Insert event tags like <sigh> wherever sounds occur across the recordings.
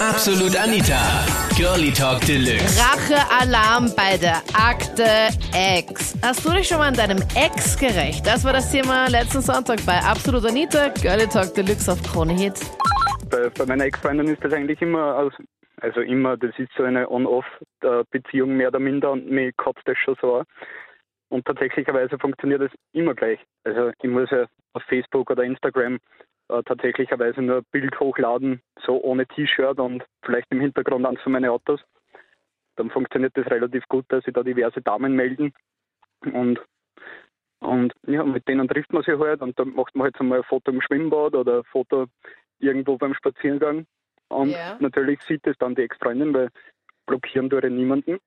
Absolut Anita. Girlie Talk Deluxe. Rachealarm bei der Akte X. Hast du dich schon mal an deinem Ex gerecht? Das war das Thema letzten Sonntag bei Absolut Anita, Girlie Talk Deluxe auf Krone Hit. Bei, bei meiner Ex-Freundin ist das eigentlich immer, aus, also immer, das ist so eine On-Off-Beziehung mehr oder minder und mir kotzt das schon so an. Und tatsächlicherweise funktioniert das immer gleich. Also ich muss ja auf Facebook oder Instagram äh, tatsächlicherweise nur ein Bild hochladen, so ohne T-Shirt und vielleicht im Hintergrund eins von meinen Autos. Dann funktioniert das relativ gut, dass sich da diverse Damen melden. Und, und ja, mit denen trifft man sich halt und dann macht man halt so mal ein Foto im Schwimmbad oder ein Foto irgendwo beim Spaziergang. Und Ja. natürlich sieht es dann die Ex-Freundin, weil blockieren ich niemanden.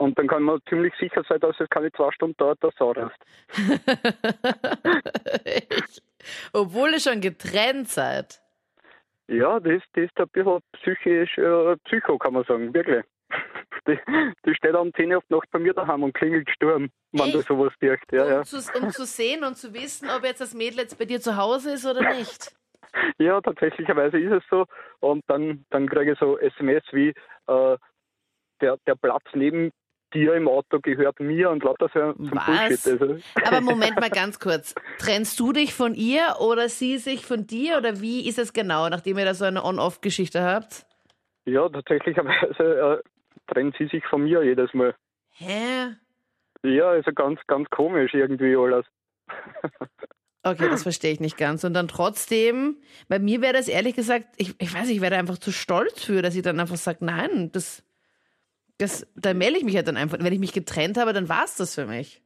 Und dann kann man ziemlich sicher sein, dass es keine zwei Stunden dauert, dass Sau rast. <laughs> Obwohl ihr schon getrennt seid. Ja, das, das ist ein bisschen psychisch, äh, Psycho, kann man sagen, wirklich. <laughs> Die, die steht um 10 Uhr auf Nacht bei mir daheim und klingelt Sturm, wenn du Echt? sowas direkt. Ja, ja. Um, zu, um zu sehen und zu wissen, ob jetzt das Mädel jetzt bei dir zu Hause ist oder nicht. <laughs> ja, tatsächlicherweise ist es so. Und dann, dann kriege ich so SMS wie, äh, der, der Platz neben dir im Auto gehört mir und lauter so Was? Bullshit. Also, Aber <laughs> Moment mal ganz kurz. Trennst du dich von ihr oder sie sich von dir oder wie ist es genau, nachdem ihr da so eine On-Off-Geschichte habt? ja, tatsächlicherweise äh, trennt sie sich von mir jedes Mal. Hä? Ja, also ganz, ganz komisch irgendwie alles. <laughs> Okay, das verstehe ich nicht ganz. Und dann trotzdem, bei mir wäre das ehrlich gesagt, ich, ich weiß ich wäre einfach zu stolz für, dass ich dann einfach sage, nein, das, das, da melde ich mich halt dann einfach. Wenn ich mich getrennt habe, dann war es das für mich.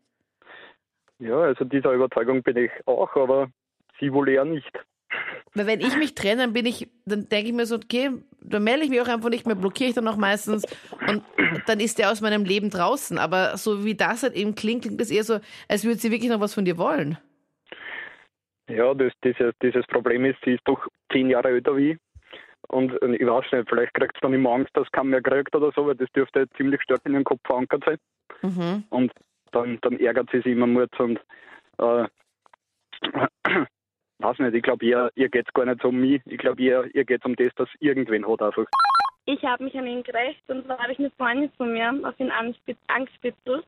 Ja, also dieser Überzeugung bin ich auch, aber sie wohl eher nicht. Weil wenn ich mich trenne, dann bin ich, dann denke ich mir so, okay, dann melde ich mich auch einfach nicht mehr, blockiere ich dann auch meistens und dann ist der aus meinem Leben draußen. Aber so wie das halt eben klingt, klingt es eher so, als würde sie wirklich noch was von dir wollen. Ja, das, dieses, dieses Problem ist, sie ist doch zehn Jahre älter wie ich. Und äh, ich weiß nicht, vielleicht kriegt sie dann immer Angst, dass keiner mehr kriegt oder so, weil das dürfte ziemlich stark in ihrem Kopf verankert sein. Mhm. Und dann, dann ärgert sie sich immer Mut und äh, <clears throat> weiß nicht, ich glaube, ihr, ihr geht es gar nicht so um mich. Ich glaube, ihr, ihr geht es um das, dass irgendwen hat einfach. Ich habe mich an ihn gerecht und zwar habe ich eine Freundin von mir auf ihn angespitzelt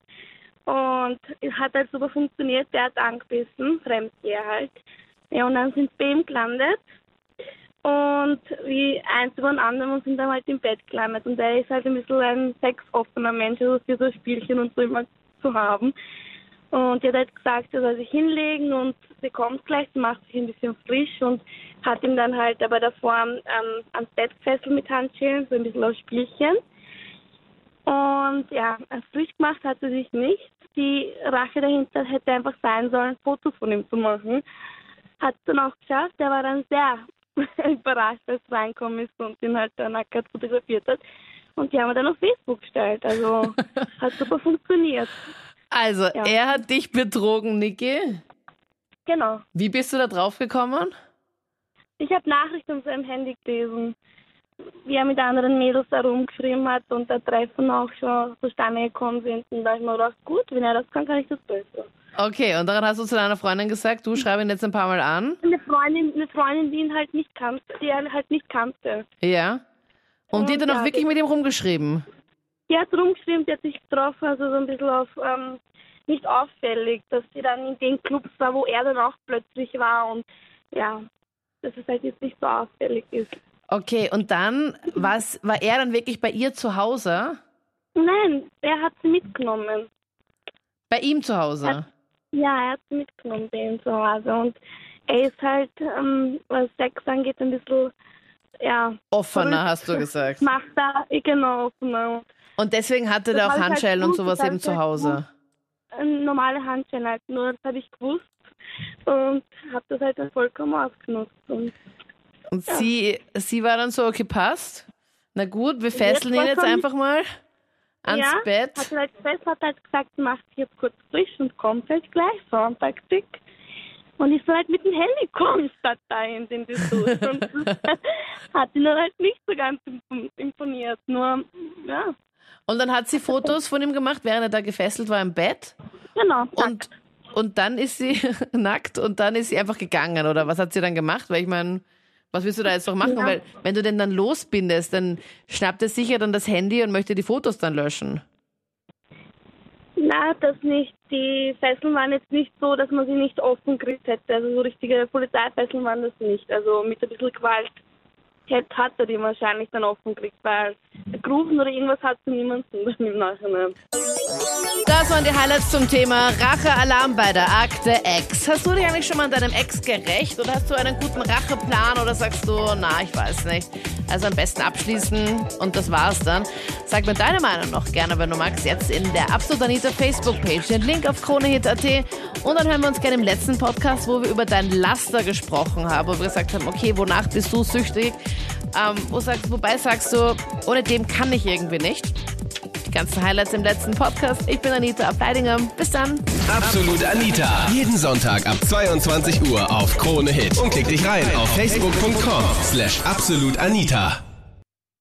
und es hat halt super funktioniert, der hat angebissen, Fremdgeher halt. Ja, und dann sind wir bei ihm gelandet und wie eins über den anderen und sind dann halt im Bett gelandet und er ist halt ein bisschen ein sexoffener Mensch, also für so Spielchen und so immer zu haben. Und er hat halt gesagt, er soll sich hinlegen und sie kommt gleich, sie macht sich ein bisschen frisch und hat ihm dann halt aber davor ähm, ans Bett gefesselt mit Handschellen, so ein bisschen aus Spielchen. Und ja, frisch gemacht hat sie sich nicht. Die Rache dahinter hätte einfach sein sollen, Fotos von ihm zu machen. Hat dann auch geschafft. Er war dann sehr <laughs> überrascht, als er reinkommen ist und ihn halt dann nackt fotografiert hat. Und die haben wir dann auf Facebook gestellt. Also <laughs> hat super funktioniert. Also, Ja. er hat dich betrogen, Niki. Genau. Wie bist du da drauf gekommen? Ich habe Nachrichten auf seinem Handy gelesen, wie er mit anderen Mädels herumgeschrieben hat und der Treffen auch schon zustande gekommen sind. Und da habe ich mir gedacht, gut, wenn er das kann, kann ich das besser. Okay, und dann hast du zu deiner Freundin gesagt, du schreib ihn jetzt ein paar Mal an. Eine Freundin, eine Freundin, die ihn halt nicht kannte, die er halt nicht kannte. Ja. Und die hat dann auch Ja, wirklich mit ihm rumgeschrieben. Die hat rumgeschrieben, die hat sich getroffen, also so ein bisschen auf ähm, nicht auffällig, dass sie dann in den Clubs war, wo er dann auch plötzlich war und ja, dass es halt jetzt nicht so auffällig ist. Okay, und dann was, war er dann wirklich bei ihr zu Hause? Nein, er hat sie mitgenommen. Bei ihm zu Hause? Ja, er hat sie mitgenommen zu Hause und er ist halt, ähm, was Sex angeht, ein bisschen, ja, Offener, hast du gesagt. macht da, genau, offener. Und deswegen hatte Das er auch halt Handschellen und gewusst, sowas eben zu halt Hause. Ein normale Handschellen halt, nur das habe ich gewusst und habe das halt dann vollkommen ausgenutzt. Und Und sie, sie war dann so, okay, passt. Na gut, wir fesseln ihn jetzt einfach mal ans ja, Bett. Hat halt fest, hat halt gesagt, macht sich jetzt kurz frisch und kommt halt gleich, Soundtaktik. Und ich soll halt mit dem Handy kommen, <laughs> statt dahin in die Dusche. Und das <laughs> hat ihn dann halt nicht so ganz imp- imponiert. Nur, ja, Und dann hat sie Fotos von ihm gemacht, während er da gefesselt war im Bett. genau. Und, und dann ist sie <laughs> nackt und dann ist sie einfach gegangen, oder was hat sie dann gemacht? Weil ich meine, Was willst du da jetzt noch machen? Ja. Weil wenn du den dann losbindest, dann schnappt er sicher dann das Handy und möchte die Fotos dann löschen. Na, das nicht. Die Fesseln waren jetzt nicht so, dass man sie nicht offen gekriegt hätte. Also so richtige Polizeifesseln waren das nicht. Also mit ein bisschen Gewalt hätte, hat er die wahrscheinlich dann offen gekriegt, weil gerufen oder irgendwas hat zu niemandem dann im Nachhinein. Das waren die Highlights zum Thema Rachealarm bei der Akte Ex. Hast du dich eigentlich schon mal an deinem Ex gerecht oder hast du einen guten Racheplan oder sagst du, na, ich weiß nicht. Also am besten abschließen und das war's dann. Sag mir deine Meinung noch gerne, wenn du magst, jetzt in der Absolut Anita Facebook-Page. Den Link auf kronehit.at und dann hören wir uns gerne im letzten Podcast, wo wir über dein Laster gesprochen haben, wo wir gesagt haben, okay, wonach bist du süchtig? Ähm, wo sagst, wobei sagst du, ohne dem kann ich irgendwie nicht. Ganzen Highlights im letzten Podcast. Ich bin Anita Ableidinger. Bis dann. Absolut Anita. Jeden Sonntag ab 22 Uhr auf Krone Hit. Und klick dich rein auf facebook.com slash absolutanita.